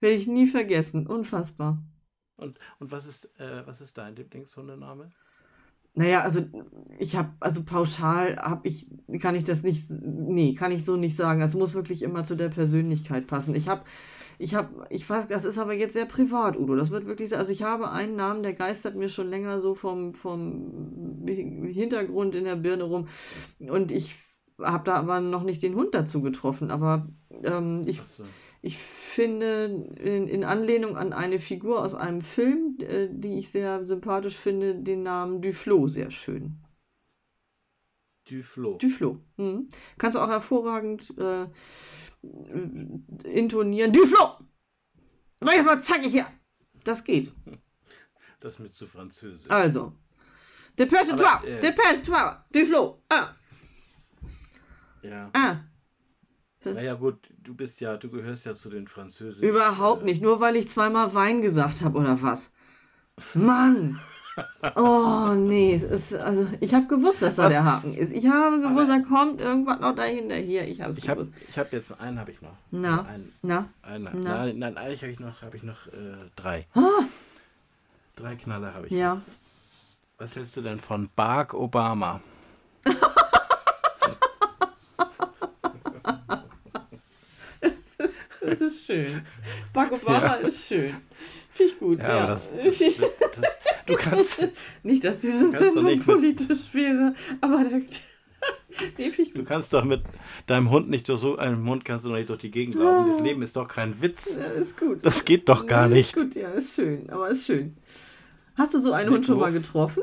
Werde ich nie vergessen. Unfassbar. Und, und was, ist, äh, was ist dein Lieblingshundename? Naja, also ich habe, also pauschal habe ich, kann ich das nicht, nee, kann ich so nicht sagen. Es muss wirklich immer zu der Persönlichkeit passen. Ich habe Ich habe, ich weiß, das ist aber jetzt sehr privat, Udo. Das wird wirklich, also ich habe einen Namen, der geistert mir schon länger so vom, vom Hintergrund in der Birne rum. Und ich habe da aber noch nicht den Hund dazu getroffen. Aber ähm, ich, so. Ich finde in, in, Anlehnung an eine Figur aus einem Film, äh, die ich sehr sympathisch finde, den Namen Duflo sehr schön. Duflo. Duflo. Mhm. Kannst du auch hervorragend äh, intonieren. Duflo! Mach jetzt mal zackig hier! Das geht. (laughs) Das mir zu französisch. Also. Dépêche-toi! Äh, Dépêche-toi! Duflo! Ah! Ja. Ah. Naja gut, du bist ja, du gehörst ja zu den Französischen. Überhaupt äh, nicht, nur weil ich zweimal Wein gesagt habe oder was. Mann! Oh, nee, ist, also ich habe gewusst, dass da Was? der Haken ist. Ich habe gewusst, da kommt irgendwas noch dahinter. Hier, ich habe es gewusst. Hab, ich habe jetzt einen, habe ich noch. Na, ein, na, ein, na. Nein, nein, eigentlich habe ich noch, habe ich noch äh, drei. Ah. Drei Knaller habe ich. Ja. Noch. Was hältst du denn von Barack Obama? (laughs) das, das ist schön. (laughs) Barack Obama ja. ist schön. Finde ich gut. Ja, ja. Aber das, das, das, du (laughs) kannst. nicht, dass diese Sendung politisch wäre, aber der, (laughs) nee, Du kannst doch mit deinem Hund nicht durch so einem Hund kannst du doch nicht durch die Gegend laufen. Das Leben ist doch kein Witz. Ja, ist gut. Das geht doch gar nicht. Ist gut, ja, ist schön, aber ist schön. Hast du so einen mit Hund schon mal getroffen?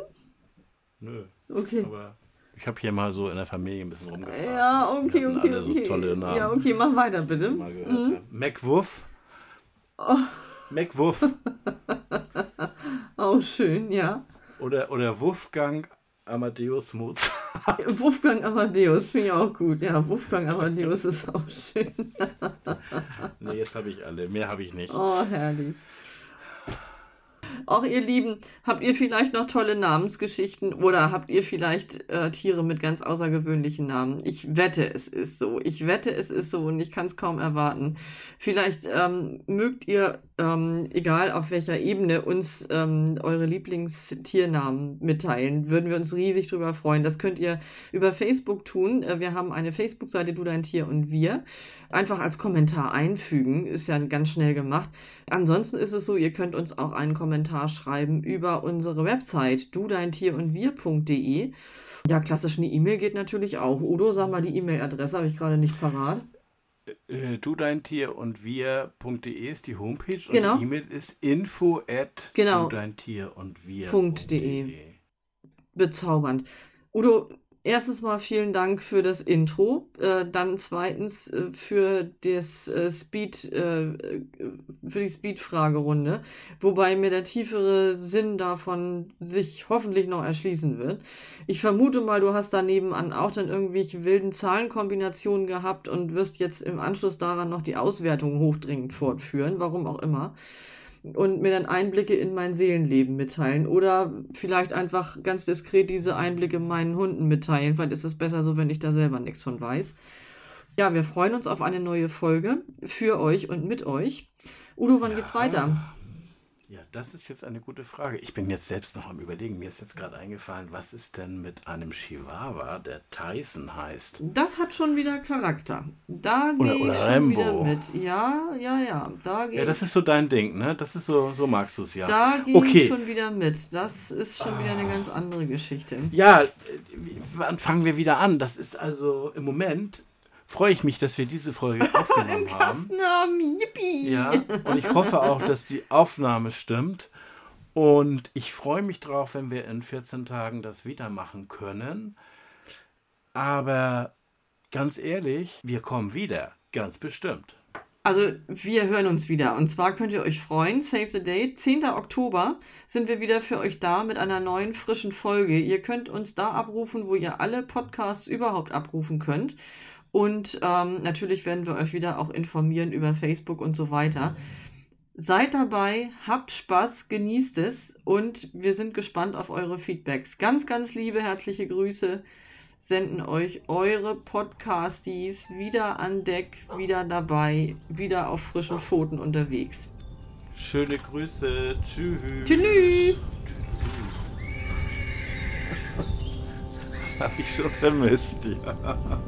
Nö. Okay. Aber ich habe hier mal so in der Familie ein bisschen rumgefragt. Ja, okay, okay, alle okay. So tolle Namen. Ja, okay, mach weiter bitte. Mhm. McWuff. Oh. McWuff. Auch (laughs) schön, ja. Oder, oder Wolfgang Amadeus Mozart. (laughs) Wolfgang Amadeus finde ich auch gut. Ja, Wolfgang Amadeus ist auch schön. (laughs) nee, jetzt habe ich alle. Mehr habe ich nicht. Oh, herrlich. Auch ihr Lieben, habt ihr vielleicht noch tolle Namensgeschichten oder habt ihr vielleicht äh, Tiere mit ganz außergewöhnlichen Namen? Ich wette, es ist so. Ich wette, es ist so und ich kann es kaum erwarten. Vielleicht ähm, mögt ihr, ähm, egal auf welcher Ebene, uns ähm, eure Lieblingstiernamen mitteilen. Würden wir uns riesig drüber freuen. Das könnt ihr über Facebook tun. Äh, wir haben eine Facebook-Seite Du, dein Tier und wir. Einfach als Kommentar einfügen. Ist ja ganz schnell gemacht. Ansonsten ist es so, ihr könnt uns auch einen Kommentar schreiben über unsere Website du dein Tier und wir.de. Ja, klassisch eine E-Mail geht natürlich auch. Udo, sag mal die E-Mail-Adresse, habe ich gerade nicht parat. Äh, du dein Tier und wir.de ist die Homepage genau. und die E-Mail ist info at genau. du dein Tier und wir.de. Bezaubernd. Udo, Erstens mal vielen Dank für das Intro. Äh, dann zweitens äh, für das äh, Speed, äh, für die Speed-Fragerunde, wobei mir der tiefere Sinn davon sich hoffentlich noch erschließen wird. Ich vermute mal, du hast daneben an auch dann irgendwelche wilden Zahlenkombinationen gehabt und wirst jetzt im Anschluss daran noch die Auswertung hochdringend fortführen, warum auch immer und mir dann Einblicke in mein Seelenleben mitteilen. Oder vielleicht einfach ganz diskret diese Einblicke meinen Hunden mitteilen. Vielleicht ist es besser so, wenn ich da selber nichts von weiß. Ja, wir freuen uns auf eine neue Folge für euch und mit euch. Udo, wann ja. geht's weiter? Ja, das ist jetzt eine gute Frage. Ich bin jetzt selbst noch am Überlegen. Mir ist jetzt gerade eingefallen, was ist denn mit einem Chihuahua, der Tyson heißt? Das hat schon wieder Charakter. Da oder schon Rambo. wieder mit. Ja, ja, ja. Da ja, das ist so dein Ding, ne? Das ist so, so magst du es ja. Da gehe okay. ich schon wieder mit. Das ist schon wieder eine ganz andere Geschichte. Ja, wann fangen wir wieder an? Das ist also im Moment freue ich mich, dass wir diese Folge (laughs) aufgenommen haben. haben. Yippie. Ja, und ich hoffe auch, dass die Aufnahme stimmt. Und ich freue mich drauf, wenn wir in 14 Tagen das wieder machen können. Aber ganz ehrlich, wir kommen wieder. Ganz bestimmt. Also wir hören uns wieder. Und zwar könnt ihr euch freuen. Save the Date. 10. Oktober sind wir wieder für euch da mit einer neuen, frischen Folge. Ihr könnt uns da abrufen, wo ihr alle Podcasts überhaupt abrufen könnt. Und ähm, natürlich werden wir euch wieder auch informieren über Facebook und so weiter. Seid dabei, habt Spaß, genießt es und wir sind gespannt auf eure Feedbacks. Ganz, ganz liebe, herzliche Grüße senden euch eure Podcasties wieder an Deck, wieder dabei, wieder auf frischen Pfoten unterwegs. Schöne Grüße. Tschüss. Tschüss. (laughs) Das habe ich schon vermisst, ja.